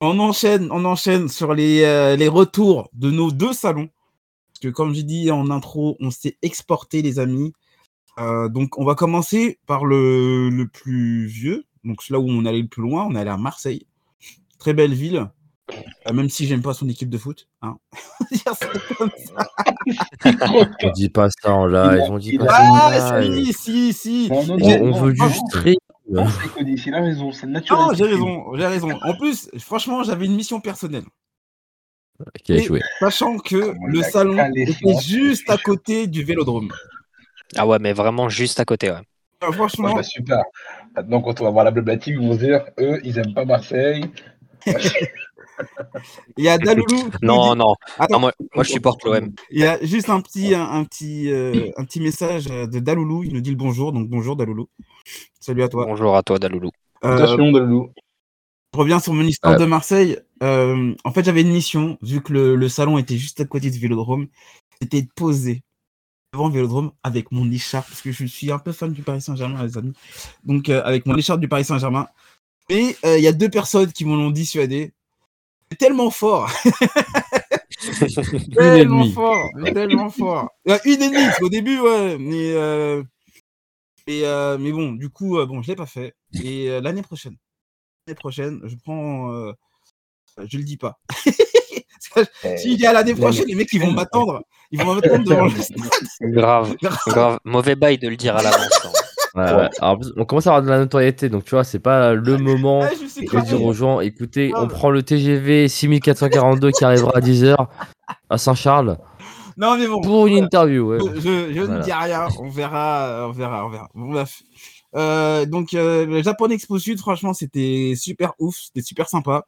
On enchaîne, on enchaîne sur les, euh, les retours de nos deux salons. Parce que comme j'ai dit en intro, on s'est exporté les amis. Euh, donc on va commencer par le, le plus vieux. Donc là où on allait le plus loin, on est allé à Marseille. Très belle ville. Euh, même si j'aime pas son équipe de foot. Hein. Ça comme ça. On dit pas ça en live. On dit pas ça Ah, en live. si, si, On, veut juste rire. Non, c'est Cody, il a raison, c'est naturel. Non, j'ai raison, j'ai raison. En plus, franchement, j'avais une mission personnelle. Qui a échoué. Sachant que Comment le salon était juste à côté du vélodrome. Ah ouais, mais vraiment juste à côté, ouais. Ouais, franchement, bah, super. Maintenant, quand on va voir la Blabla Team, ils vont se dire, eux, ils aiment pas Marseille. il y a Daloulou. Non, dit- non. Attends, Ah, moi, moi, je supporte l'OM. il y a juste un petit, un, un petit, euh, un petit message de Daloulou. Il nous dit le bonjour. Donc bonjour Daloulou. Salut à toi. Bonjour à toi, Daloulou. Euh, Attention, Dalou. je reviens sur mon histoire Ouais. de Marseille. Euh, en fait, j'avais une mission, vu que le, le salon était juste à côté du vélodrome. C'était de poser devant le vélodrome avec mon écharpe, parce que je suis un peu fan du Paris Saint-Germain, les amis. Donc, euh, avec mon écharpe du Paris Saint-Germain. Et euh, il y a deux personnes qui m'en ont dissuadé. C'est tellement fort. tellement fort. Tellement fort. Euh, une et demie, qu'au début, ouais. Mais, mais, euh, mais bon, du coup, euh, bon, je l'ai pas fait. Et euh, l'année prochaine, l'année prochaine, je prends. euh, je le dis pas. Que si je dis à l'année prochaine, les mecs, ils vont m'attendre. Ils vont m'attendre devant le stade. Grave, grave. Mauvais bail de le dire à l'avance. hein. Ouais, ouais. Alors, en plus, on commence à avoir de la notoriété, donc tu vois, c'est pas le moment Ah, de dire aux gens écoutez, on prend le TGV 6442 qui arrivera à 10h à Saint-Charles Non, mais bon. pour une interview. Ouais. Je, ne dis rien, on verra, on verra, on verra. Bon, bref. Euh, donc, euh, le Japan Expo Sud, franchement, c'était super ouf, c'était super sympa.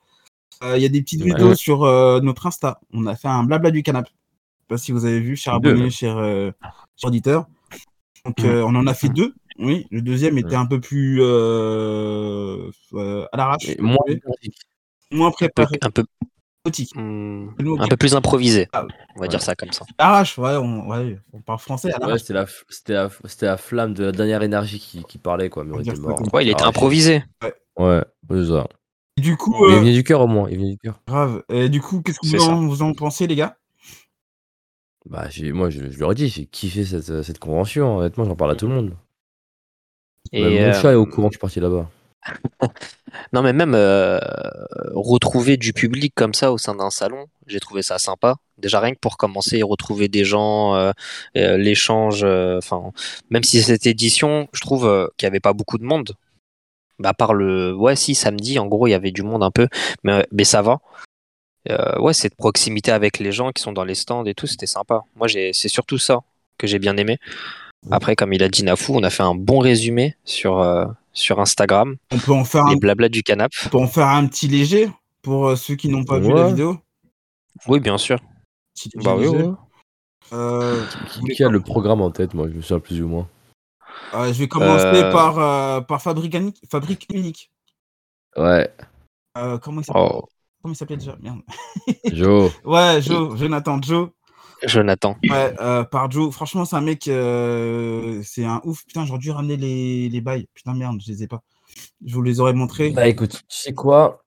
Euh, Il y a des petites Ouais. vidéos sur euh, notre Insta. On a fait un blabla du canap. Je sais pas si vous avez vu, cher abonné, cher, euh, cher auditeur. Donc, euh, on en a fait deux. Oui, le deuxième était un peu plus euh, euh, à l'arrache, moins moins Un peu, préparé. un peu, Hmm, un peu plus improvisé. Ah, On va dire ça comme ça. À l'arrache, ouais, on, ouais, on parle français Ouais, c'était la, la, f- c'était la flamme de la dernière énergie qui, qui parlait, quoi. Mais on On était mort. Ouais, il était Ah, improvisé. Ouais, c'est ça. Du coup, il euh, venait du cœur au moins. Il venait du cœur. grave. Et du coup, qu'est-ce que vous en, vous en pensez, les gars? Bah, j'ai- moi, je, je leur ai dit, j'ai kiffé cette, cette convention. Honnêtement, j'en parle à tout le monde. Et, Même mon euh, chat est au courant que je suis parti là-bas. Non, mais même euh, retrouver du public comme ça au sein d'un salon, j'ai trouvé ça sympa. Déjà rien que pour commencer, retrouver des gens, euh, euh, l'échange. Enfin, même si cette édition, je trouve qu'il n'y avait pas beaucoup de monde. Bah, à part le, ouais, si samedi, en gros, il y avait du monde un peu, mais, mais ça va. Ouais, cette proximité avec les gens qui sont dans les stands et tout, c'était sympa. Moi, j'ai, c'est surtout ça que j'ai bien aimé. Après, comme il a dit Nafou, on a fait un bon résumé sur, sur Instagram, On peut en faire un, les blabla du canap. on peut en faire un petit léger pour euh, ceux qui n'ont pas vu la vidéo. Oui, bien sûr. Petit Bah oui, léger. ouais. Euh, Qui, a le programme en tête, moi, je me souviens plus ou moins. euh, je vais commencer Euh, par, euh, par Fabrique, Unique- Fabrique Unique. Ouais, Euh, comment il s'appelle? Oh, Comment il s'appelait déjà? Merde. Joe. Ouais, Joe, Jonathan Joe. Jonathan. Ouais, euh, par Joe. Franchement, c'est un mec, euh, c'est un ouf. Putain, j'aurais dû ramener les, les bails. Putain, merde, je les ai pas. Je vous les aurais montrés. Bah écoute, tu sais quoi?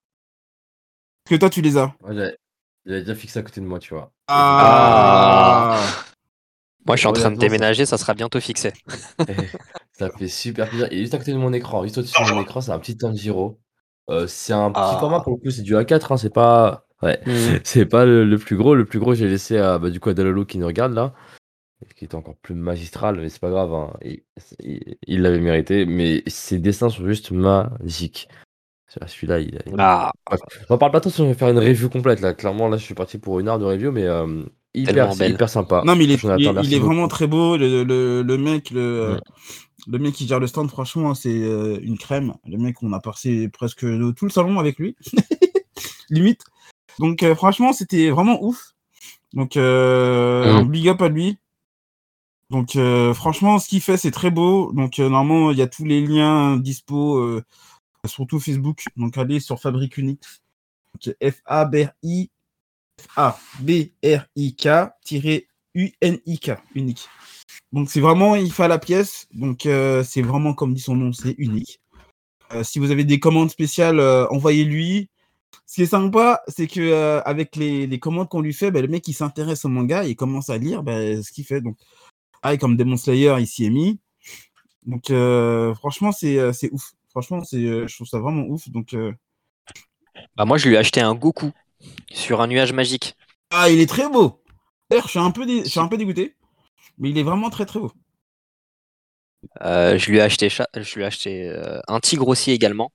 Que toi, tu les as. J'avais j'avais déjà fixé à côté de moi, tu vois. Ah, Moi, je suis en train de ça- déménager, ça sera bientôt fixé. Ça fait super plaisir. Il est juste à côté de mon écran. Juste au-dessus de mon écran, c'est un petit Tanjiro. Euh, c'est un petit Ah. format pour le coup, c'est du A4, hein, c'est pas. Ouais. Mhm. C'est pas le, le plus gros. Le plus gros, j'ai laissé à, bah, du coup, à Dalolo qui nous regarde là. Qui est encore plus magistral, mais c'est pas grave. hein. Il- l'avait mérité. Mais ses dessins sont juste magiques. Celui-là, il, il- Ah, On parle pas trop si on va faire une review complète là. Clairement, là, je suis parti pour une heure de review, mais euh, hyper, hyper sympa. Non, mais il est, il il est vraiment très beau. Le, le, le mec, le, Ouais. le mec qui gère le stand, franchement, c'est euh, une crème. Le mec, on a passé presque tout le salon avec lui. Limite. Donc, euh, franchement, c'était vraiment ouf. Donc, euh, big up à lui. Donc, euh, franchement, ce qu'il fait, c'est très beau. Donc, normalement, il y a tous les liens dispo, surtout Facebook. Donc, allez sur Fabrique Unique. Donc, F-A-B-R-I A-B-R-I-K-U-N-I-K, unique. Donc c'est vraiment, il fait à la pièce, donc c'est vraiment comme dit son nom, c'est unique. Si vous avez des commandes spéciales, envoyez-lui. Ce qui est sympa, c'est que euh, avec les, les commandes qu'on lui fait, bah, le mec il s'intéresse au manga, il commence à lire bah, ce qu'il fait. Donc, ah, et comme Demon Slayer ici est mis. Donc, euh, franchement, c'est euh, c'est ouf. Franchement, c'est je trouve ça vraiment ouf. Donc, euh, Bah, moi, je lui ai acheté un Goku sur un nuage magique. ah, il est très beau. D'ailleurs, je suis un peu, dé- je suis un peu dégoûté, mais il est vraiment très très beau. Je lui ai acheté, cha- je lui ai acheté un tigre aussi également.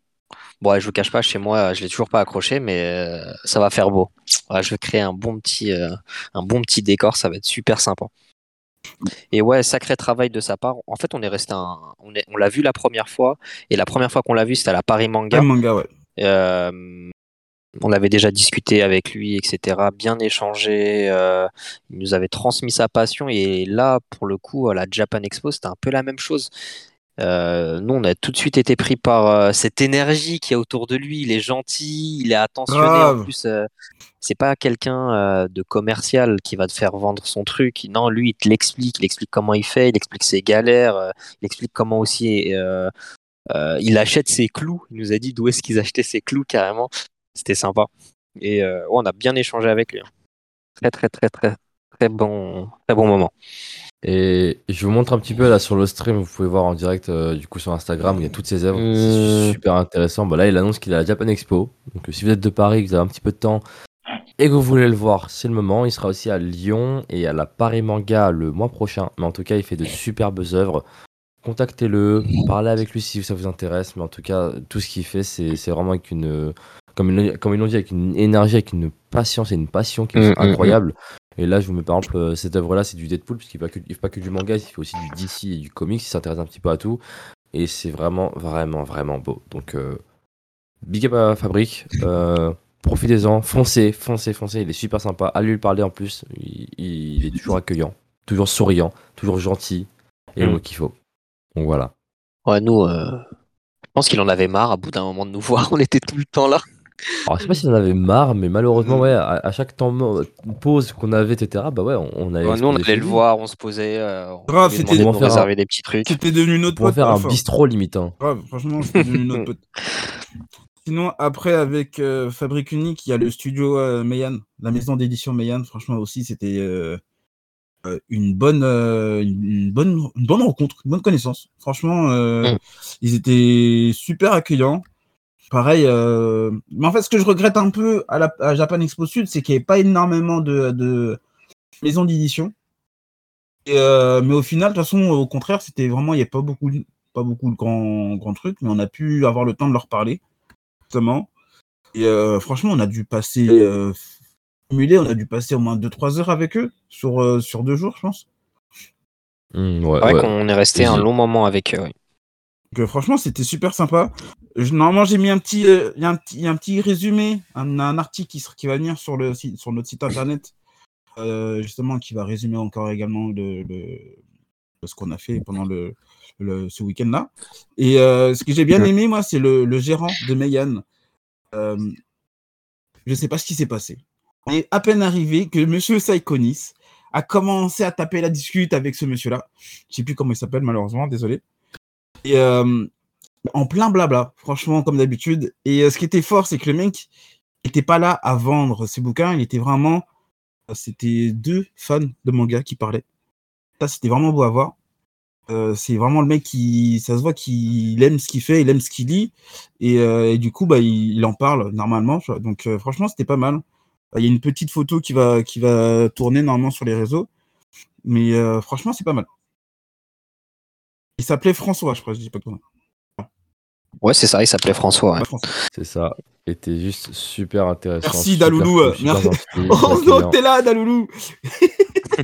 Bon, ouais, je vous cache pas, chez moi, je l'ai toujours pas accroché, mais euh, ça va faire beau. Ouais, je vais créer un bon petit, euh, un bon petit décor, ça va être super sympa. Et ouais, sacré travail de sa part. En fait, on est resté un, on est, on l'a vu la première fois, et la première fois qu'on l'a vu, c'était à la Paris Manga. Un manga, ouais. Euh, on avait déjà discuté avec lui, etc. Bien échangé. euh, il nous avait transmis sa passion. Et là, pour le coup, à la Japan Expo, c'était un peu la même chose. Euh, nous, on a tout de suite été pris par euh, cette énergie qui est autour de lui. Il est gentil, il est attentionné. Grave. En plus, euh, c'est pas quelqu'un euh, de commercial qui va te faire vendre son truc. Non, lui, il te l'explique. Il explique comment il fait. Il explique ses galères. il explique comment aussi il achète ses clous. Il nous a dit d'où est-ce qu'ils achetaient ses clous carrément. C'était sympa. Et ouais, on a bien échangé avec lui. hein. Très très très très très bon très bon moment. Et je vous montre un petit peu là sur le stream, vous pouvez voir en direct euh, du coup sur Instagram, il y a toutes ses œuvres, Euh. c'est super intéressant. Bah là, il annonce qu'il est à la Japan Expo. Donc euh, si vous êtes de Paris, que vous avez un petit peu de temps et que vous voulez le voir, c'est le moment. Il sera aussi à Lyon et à la Paris Manga le mois prochain. Mais en tout cas, il fait de superbes œuvres. Contactez-le, parlez avec lui si ça vous intéresse. Mais en tout cas, tout ce qu'il fait, c'est vraiment avec une, comme ils l'ont- dit, avec une énergie, avec une patience et une passion qui Mm, sont mm, mm. Et là, je vous mets par exemple, euh, cette œuvre-là, c'est du Deadpool, puisqu'il ne fait, pas que- il fait pas que du manga, il fait aussi du DC et du comics, il s'intéresse un petit peu à tout. Et c'est vraiment, vraiment, vraiment beau. Donc, euh, big up à Fabrique, euh, profitez-en, foncez, foncez, foncez, il est super sympa. Allez lui parler en plus, il, il est toujours accueillant, toujours souriant, toujours gentil, et le Mm. mot qu'il faut. Donc voilà. Ouais, nous, euh, je pense qu'il en avait marre à bout d'un moment de nous voir. On était tout le temps là. Alors, je sais pas si on en avait marre, mais malheureusement, ouais, à, à chaque temps pause qu'on avait, etc., bah ouais, on, on allait. Ouais, nous, on allait le voir, on se posait, euh, on Grave, c'était- On faire un- des petits trucs. C'était devenu notre pote. faire à la un bistrot limite. hein. Grave, franchement, c'était devenu notre pote. Sinon, après, avec euh, Fabrique Unique, il y a le studio euh, Meian, la maison d'édition Meian. Franchement, aussi, c'était euh, euh, une, bonne, euh, une, bonne, une bonne rencontre, une bonne connaissance. Franchement, euh, Mm. ils étaient super accueillants. Pareil, euh, mais en fait, ce que je regrette un peu à la à Japan Expo Sud, c'est qu'il n'y avait pas énormément de, de maisons d'édition. Euh, mais au final, de toute façon, au contraire, c'était vraiment, il n'y a pas beaucoup, de- pas beaucoup de grands, grands trucs, mais on a pu avoir le temps de leur parler, justement. Et euh, franchement, on a dû passer, euh, cumulé, on a dû passer au moins 2-3 heures avec eux sur, euh, sur deux jours, je pense. Mm, ouais, C'est vrai ouais. qu'on est resté un long moment avec eux. Donc, euh, franchement, c'était super sympa. Je- normalement, j'ai mis un petit, euh, il y a un petit, un petit résumé, un, un article qui, va venir sur, le, site- sur notre site internet, euh, justement, qui va résumer encore également le, le- ce qu'on a fait pendant le, le- ce week-end-là. Et euh, ce que j'ai bien aimé, moi, c'est le, le gérant de Meian. Euh, je ne sais pas ce qui s'est passé. On est à peine arrivé que Monsieur Saikonis a commencé à taper la discute avec ce monsieur-là. Je sais plus comment il s'appelle, malheureusement, désolé. Et euh, en plein blabla, franchement, comme d'habitude. Et euh, ce qui était fort, c'est que le mec n'était pas là à vendre ses bouquins. Il était vraiment. euh, C'était deux fans de manga qui parlaient. Ça, c'était vraiment beau à voir. Euh, c'est vraiment le mec qui. Ça se voit qu'il aime ce qu'il fait, il aime ce qu'il lit. Et, du coup, bah, il, en parle normalement. Donc, franchement, c'était pas mal. Il y a une petite photo qui va, qui va tourner normalement sur les réseaux. Mais franchement, c'est pas mal. Il s'appelait François, je crois, je dis pas comment. Ouais, c'est ça, il s'appelait François. ouais. C'est ça. Était juste super intéressant. Merci, super Daloulou, euh, merci. Oh non, t'es là, Daloulou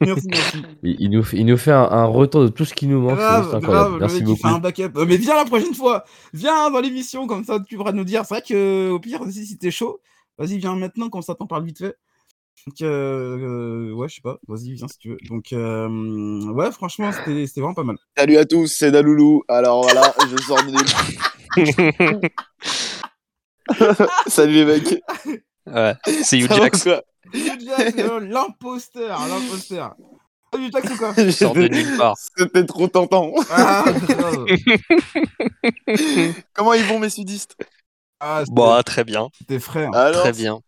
Merci, merci. il, il nous, fait- il nous fait un, un retour de tout ce qui nous manque. Grave, grave, Merci beaucoup. fait un backup. Euh, Mais viens la prochaine fois Viens dans l'émission, comme ça tu pourras nous dire. C'est vrai que au pire, si, si t'es chaud, vas-y, viens maintenant, comme ça t'en parle vite fait. Donc, euh, euh, ouais, je sais pas, vas-y, viens si tu veux. Donc, euh, ouais, franchement, c'était c'était vraiment pas mal. Salut à tous, c'est Daloulou. Alors voilà, je sors de nulle Salut les mecs. Ouais, c'est euh, L'imposteur, l'imposteur. Ah, Hugh Jack, c'est quoi? Il sort de nulle part. C'était trop tentant. Ah. Comment ils vont mes sudistes? Ah, c'était- Bon, très bien, c'était frais. hein. Alors, très bien.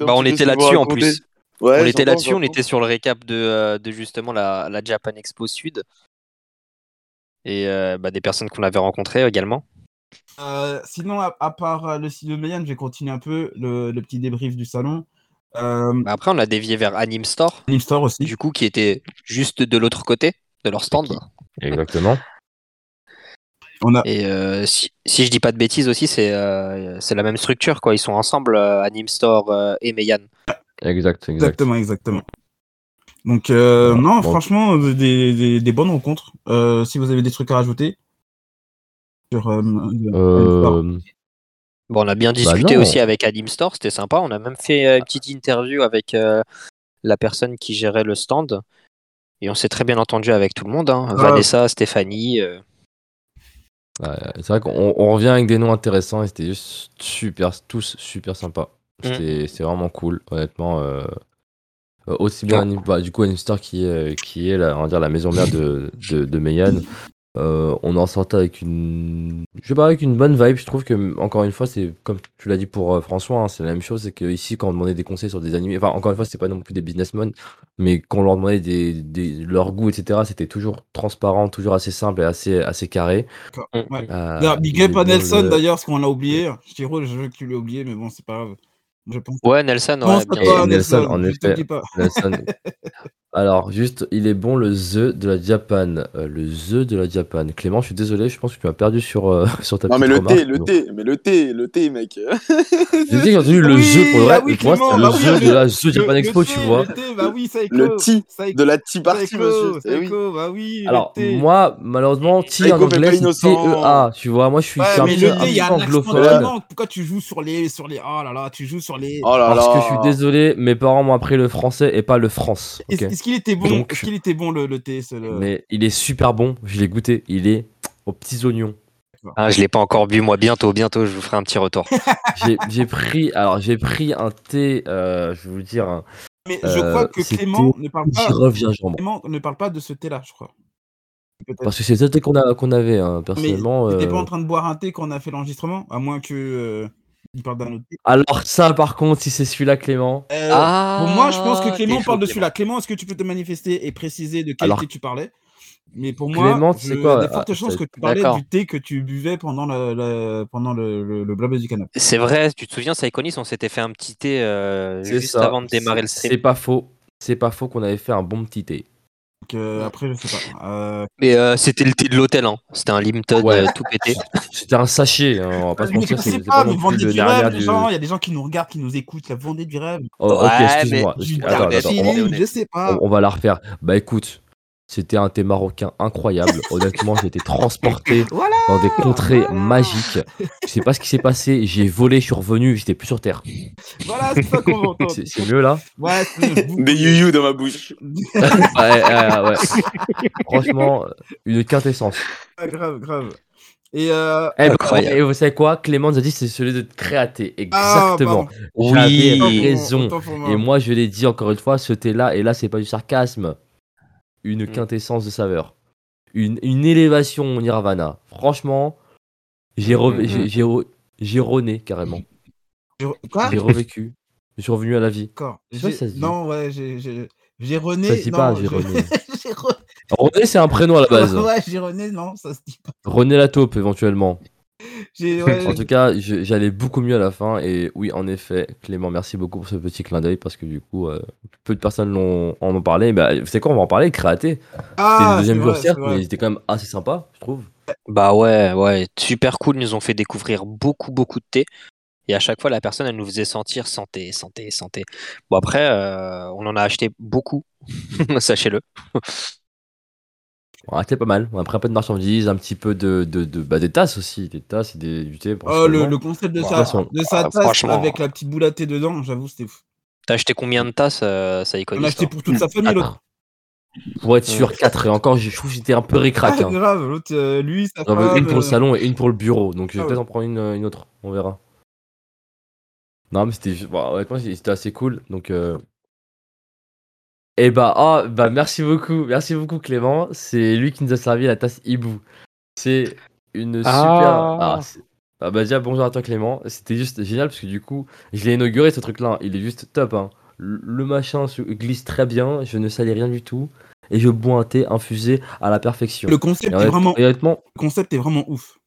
Bah, on était là-dessus en plus. Ouais, on était là-dessus, on était sur le récap de, euh, de justement la, la Japan Expo Sud. Et euh, bah, des personnes qu'on avait rencontrées également. Euh, sinon, à, à part le site de je vais continuer un peu le, le petit débrief du salon. Euh, Bah, après, on a dévié vers Anime Store, Anime Store aussi. du coup, qui était juste de l'autre côté de leur stand. Exactement. On a, Et euh, si, si je dis pas de bêtises aussi, c'est euh, c'est la même structure, quoi. Ils sont ensemble, euh, Anime Store euh, et Meian. Exact, exact. exactement, exactement. Donc, euh, non, Bon. franchement, des, des, des bonnes rencontres. Euh, si vous avez des trucs à rajouter sur euh, Anime Store. Euh, Bon, on a bien discuté non. aussi avec Anime Store, c'était sympa. On a même fait une petite interview avec euh, la personne qui gérait le stand. Et on s'est très bien entendu avec tout le monde. hein. Ah. Vanessa, Stéphanie. Euh, ouais, c'est vrai qu'on on revient avec des noms intéressants et c'était juste super, tous super sympas. C'était c'était vraiment cool, honnêtement. euh, euh, aussi bien. Anim- bah, du coup, Animstar qui est, qui est la, on va dire, la maison mère de, de, de Meian. Euh, on en sortait avec une, je sais pas, avec une bonne vibe. Je trouve que, encore une fois, c'est comme tu l'as dit pour euh, François, hein, c'est la même chose. C'est que ici, quand on demandait des conseils sur des animés, enfin, encore une fois, c'est pas non plus des businessmen, mais quand on leur demandait des, des, leur goût, etc., c'était toujours transparent, toujours assez simple et assez, assez carré. Ouais. Euh, Big il up à Nelson le- d'ailleurs, parce qu'on l'a oublié. Chiro, je veux que tu l'aies oublié, mais bon, c'est pas grave. Je pense. Ouais, Nelson, ouais, bien Nelson, Nelson, en je effet. Nelson. Alors, juste, il est bon le The de la Japan. Euh, le The de la Japan. Clément, je suis désolé, je pense que tu m'as perdu sur, euh, sur ta Non, mais petite le remarque. thé, le thé, mais le thé, le thé, mec. J'ai dit que j'ai entendu le Oui, The pour le ah oui, mais pour moi, bah le oui, The le- de la The Japan Le- Expo, le tu vois. Le thé, bah oui, ça écho. Le écho, de la ça party, monsieur. Eh oui. bah oui. Alors, thé. moi, malheureusement, T en anglais, c'est. T-E-A, tu vois. Moi, je suis un accent anglophone. Pourquoi tu joues sur les, sur les, oh là là, tu joues sur les. Oh là là. Parce que je suis désolé, mes parents m'ont appris le français et pas le France. Qu'il était bon Donc- Est-ce qu'il était bon le, le thé le... Mais il est super bon, je l'ai goûté. Il est aux petits oignons. Ah, je l'ai pas encore bu, moi. Bientôt, bientôt, je vous ferai un petit retour. J'ai j'ai pris, alors j'ai pris un thé, euh, je vais vous dire, un- Mais je Euh, crois que c'était- Clément ne parle pas. reviens. Clément ne parle pas de ce thé-là, je crois. Peut-être. Parce que c'est le thé qu'on a- qu'on avait, hein, Mais personnellement. t'étais euh. pas en train de boire un thé quand on a fait l'enregistrement, à moins que euh, il parle d'un autre thé. Alors ça, par contre, si c'est celui-là, Clément, Euh, Ah, Pour moi, je pense que Clément parle de celui-là. Clément, est-ce que tu peux te manifester et préciser de quel Alors- thé tu parlais? Mais pour moi, Clément, je- sais il y quoi a des fortes Ah, chances que tu parlais du thé que tu buvais pendant le, le- pendant le, le, le blabla du canapé. C'est vrai, tu te souviens, Saïkonis, on s'était fait un petit thé euh, juste ça. avant de démarrer le stream. C'est pas faux. C'est pas faux qu'on avait fait un bon petit thé. Donc, euh, après, je sais pas. Euh, Mais euh, c'était le thé de l'hôtel, hein. C'était un limited Ouais. euh, tout pété. C'était un sachet, hein, on va pas se mais mentir. je C'est pas, pas mais vendez du rêve, les du. gens. Il y a des gens qui nous regardent, qui nous écoutent. Là, vendez du rêve. Oh, ok, Ouais, excuse-moi. mais- Attends, attends, je sais pas. on, on va la refaire. Bah écoute, c'était un thé marocain incroyable. Honnêtement, j'ai été transporté Voilà. dans des contrées voilà. magiques. Je sais pas ce qui s'est passé. J'ai volé, je suis revenu, j'étais plus sur terre. Voilà, c'est ça qu'on veut entendre. C'est mieux là Ouais, Des you dans ma bouche. ouais, ouais, ouais. Franchement, une quintessence. mieux. grave, grave. Et euh, Eh ben, et vous savez quoi? Clément nous a dit c'est celui de Créaté. ah, Exactement. Autant pour- raison. Et moi, je l'ai dit encore une fois, ce thé-là, et là, c'est pas du sarcasme, une Mm. quintessence de saveur. Une, une élévation au Nirvana. Franchement, j'ai Mm. j'ai- j'ai re- j'ai rené carrément. Quoi? J'ai revécu. Je suis revenu à la vie. D'accord. Non, ouais, j'ai- j'ai j'ai rené. Ça se dit non, pas, j'ai rené. René, c'est un prénom à la base. Ouais, j'ai rené, non, ça se dit pas. René la taupe, éventuellement. J'ai- ouais, En tout cas, je- j'allais beaucoup mieux à la fin. Et oui, en effet, Clément, merci beaucoup pour ce petit clin d'œil parce que du coup, euh, peu de personnes l'ont- en ont parlé. Bah, c'est quoi, on va en parler, Créaté. C'était ah, le deuxième c'est jour, vrai, certes, vrai. mais c'était quand même assez sympa, je trouve. Bah ouais, ouais, super cool. Ils nous ont fait découvrir beaucoup, beaucoup de thé. Et à chaque fois, la personne, elle nous faisait sentir santé, santé, santé. Bon, après, euh, on en a acheté beaucoup, sachez-le. On a pas mal. On a pris un peu de marchandises, un petit peu de, de, de- bah, des tasses aussi. Des tasses et des, du thé. Oh, le, concept de Bon, sa, de toute façon, de sa ah, tasse franchement. avec la petite boule à thé dedans, j'avoue, c'était fou. T'as acheté combien de tasses, euh, ça On Iconis a acheté pour toute sa famille, l'autre. Pour être sûr, 4. Et encore, je trouve que j'étais un peu ricrac. Ah, hein. grave, l'autre, euh, lui, sa J'en veux femme. une pour le euh, salon et une pour le bureau. Donc je vais Ah peut-être ouais. en prendre une, une autre. On verra. Non, mais c'était bon, honnêtement, c'était assez cool. Donc. Euh... Et bah, ah, bah, merci beaucoup. Merci beaucoup, Clément. C'est lui qui nous a servi la tasse Hibou. C'est une super. Ah. Ah, Ah bah déjà bonjour à toi Clément, c'était juste génial parce que du coup je l'ai inauguré ce truc là, il est juste top hein. Le machin se glisse très bien, je ne salis rien du tout et je bois un thé infusé à la perfection. Le concept est vraiment, le concept est vraiment ouf.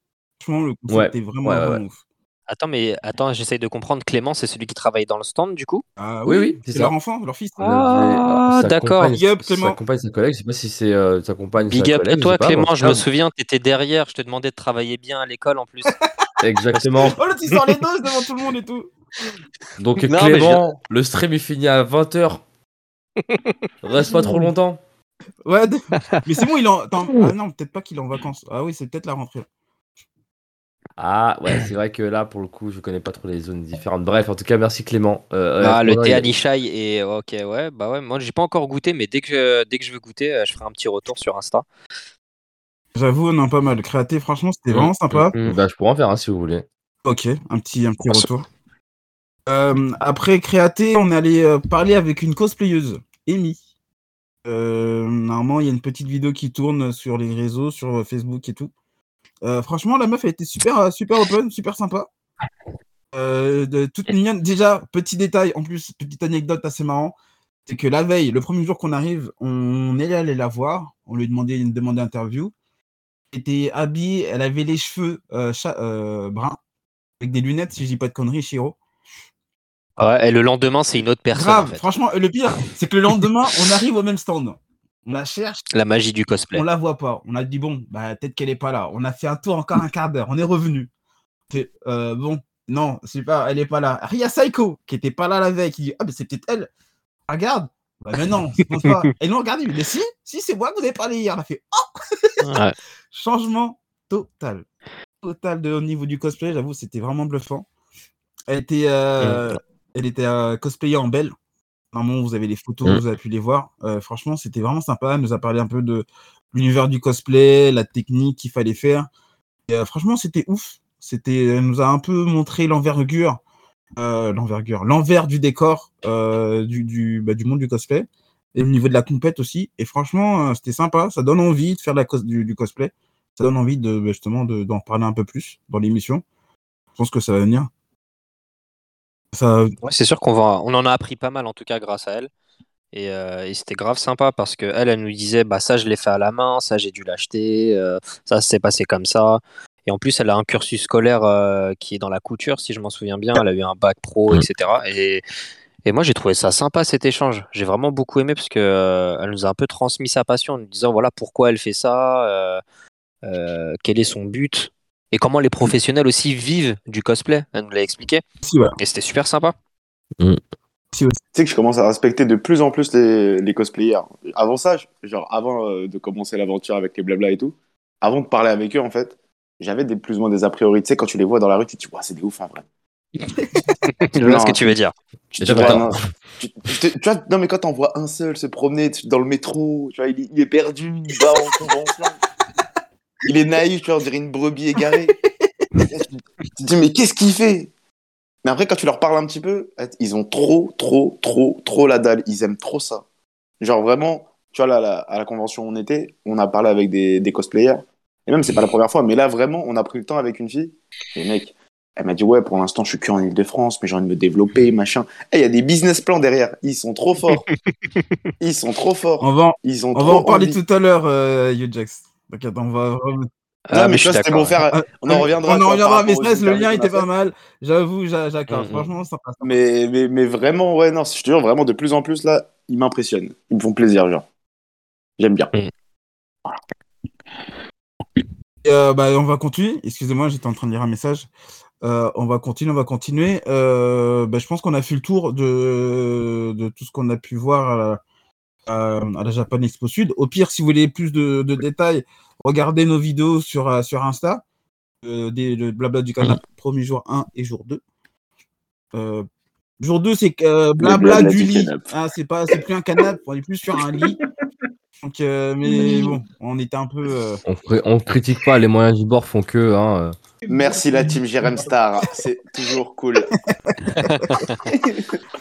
Franchement, le concept Ouais, est vraiment, ouais, ouais, vraiment ouais. ouf. Attends, mais attends, j'essaye de comprendre. Clément, c'est celui qui travaille dans le stand, du coup? Ah Oui, oui, oui, c'est c'est ça. leur enfant, leur fils. il sa d'accord. compagne- Big up, sa Clément. compagne, sa collègue, je sais pas si c'est euh, sa compagne, Big sa up à collègue, toi, pas, Clément. Je me souviens, t'étais derrière. Je te demandais de travailler bien à l'école en plus. Exactement. Oh, l'autre, il sort les doses devant tout le monde et tout. Donc Non, Clément, le stream est fini à 20h. Reste pas trop longtemps. Ouais, mais c'est bon, il est en. attends, Ah non, peut-être pas qu'il est en vacances. Ah oui, c'est peut-être la rentrée. Ah ouais, c'est vrai que là, pour le coup, je connais pas trop les zones différentes. Bref, en tout cas, merci Clément. Euh, Ah, le thé il y a- à l'Ishai et ok, ouais, bah ouais. Moi, j'ai pas encore goûté, mais dès que dès que je veux goûter, euh, je ferai un petit retour sur Insta. J'avoue, on a pas mal. Créaté, franchement, c'était Mm, vraiment sympa. mm, mm. Bah, je pourrais en faire un si vous voulez. Ok, un petit, un petit retour. Euh, après Créaté, on est allé euh, parler avec une cosplayeuse, Amy. Euh, normalement, il y a une petite vidéo qui tourne sur les réseaux, sur Facebook et tout. Euh, franchement, la meuf a été super, euh, super open, super sympa. Euh, de, toute mignonne. Déjà, petit détail, en plus, petite anecdote assez marrant, c'est que la veille, le premier jour qu'on arrive, on est allé la voir, on lui demandait une demande d'interview. Elle était habillée, elle avait les cheveux euh, euh, bruns, avec des lunettes, si je dis pas de conneries, Chiro. Ouais, et le lendemain, c'est une autre personne. Grave, en fait. franchement, le pire, c'est que le lendemain, on arrive au même stand. On la cherche, La magie du cosplay. on la voit pas. On a dit, bon, bah, peut-être qu'elle est pas là. On a fait un tour encore un quart d'heure, on est revenu. Euh, bon, non, c'est pas, elle est pas là. Ria Saiko, qui était pas là la veille, qui dit, ah, mais c'est peut-être elle. Regarde. Bah, mais non, je pense pas. Et nous, regardez, mais si, si, c'est moi que vous avez parlé hier. On a fait, oh, Ouais. changement total. Total de, au niveau du cosplay, j'avoue, c'était vraiment bluffant. Elle était, euh, elle était euh, cosplayée en belle. Normalement, vous avez les photos, Mm. vous avez pu les voir. Euh, franchement, c'était vraiment sympa. Elle nous a parlé un peu de l'univers du cosplay, la technique qu'il fallait faire. Et, euh, franchement, c'était ouf. C'était, elle nous a un peu montré l'envergure, euh, l'envergure, l'envers du décor du, du, bah, du monde du cosplay et au niveau de la compète aussi. Et franchement, c'était sympa. Ça donne envie de faire de la cos- du, du cosplay. Ça donne envie de bah, justement de- d'en parler un peu plus dans l'émission. Je pense que ça va venir. Ouais, c'est sûr qu'on va, on en a appris pas mal en tout cas grâce à elle. Et, euh, et c'était grave sympa parce que elle, elle nous disait bah ça je l'ai fait à la main, ça j'ai dû l'acheter, euh, ça s'est passé comme ça. Et en plus elle a un cursus scolaire euh, qui est dans la couture si je m'en souviens bien. Elle a eu un bac pro, Mm. etc. Et, et moi j'ai trouvé ça sympa cet échange. J'ai vraiment beaucoup aimé parce que euh, elle nous a un peu transmis sa passion en nous disant voilà pourquoi elle fait ça, euh, euh, quel est son but et comment les professionnels aussi vivent du cosplay. Elle nous l'a expliqué si, ouais. et c'était super sympa. Si, ouais. Tu sais que je commence à respecter de plus en plus les, les cosplayers. Avant ça, genre avant euh, de commencer l'aventure avec les blabla et tout, avant de parler avec eux, en fait, j'avais des, plus ou moins des a priori. Tu sais, quand tu les vois dans la rue, tu te dis, Ouah, c'est des ouf en vrai. Je vois Non, ce que tu veux dire. Tu, vois, tu- tu vois, non, mais quand t'en vois un seul se promener dans le métro, tu vois, il, est- il est perdu, il va en convention. Il est naïf, tu vois, on dirait une brebis égarée. tu, te dis, mais qu'est-ce qu'il fait? Mais après, quand tu leur parles un petit peu, ils ont trop, trop, trop, trop la dalle. Ils aiment trop ça. Genre vraiment, tu vois, là, là, à la convention où on était, on a parlé avec des, des cosplayers. Et même, c'est pas la première fois, mais là, vraiment, on a pris le temps avec une fille. Et mec, elle m'a dit, ouais, pour l'instant, je suis que en Ile-de-France, mais j'ai envie de me développer, machin. Eh, il y a des business plans derrière. Ils sont trop forts. Ils sont trop forts. On va, Ils ont on va en parler envie. tout à l'heure, euh, Youjax. T'inquiète, on va. Non, Ah, mais, mais je c'était d'accord. faire. On en reviendra. On en reviendra, mais stress, le lien était pas mal. J'avoue, j'a- j'accorde. Mm, mm. Franchement, ça passe. Mais, mais, mais vraiment, ouais, non, je te jure, vraiment, de plus en plus, là, ils m'impressionnent. Ils me font plaisir, genre. J'aime bien. Euh, bah, on va continuer. Excusez-moi, j'étais en train de lire un message. Euh, on va continuer, on va continuer. Euh, bah, je pense qu'on a fait le tour de, de tout ce qu'on a pu voir à la, à- la Japan Expo Sud. Au pire, si vous voulez plus de, de détails, regardez nos vidéos sur, euh, sur Insta. Euh, des, le blabla du canal, premier jour 1 et jour 2. Euh, jour 2, c'est euh, blabla blabla du du lit. Ah, c'est pas, c'est plus un canapé, on est plus sur un lit. Donc, euh, mais bon, on était un peu. euh, On, on critique pas, les moyens du bord font que. Hein, euh. Merci, la team Jérém Star. C'est toujours cool.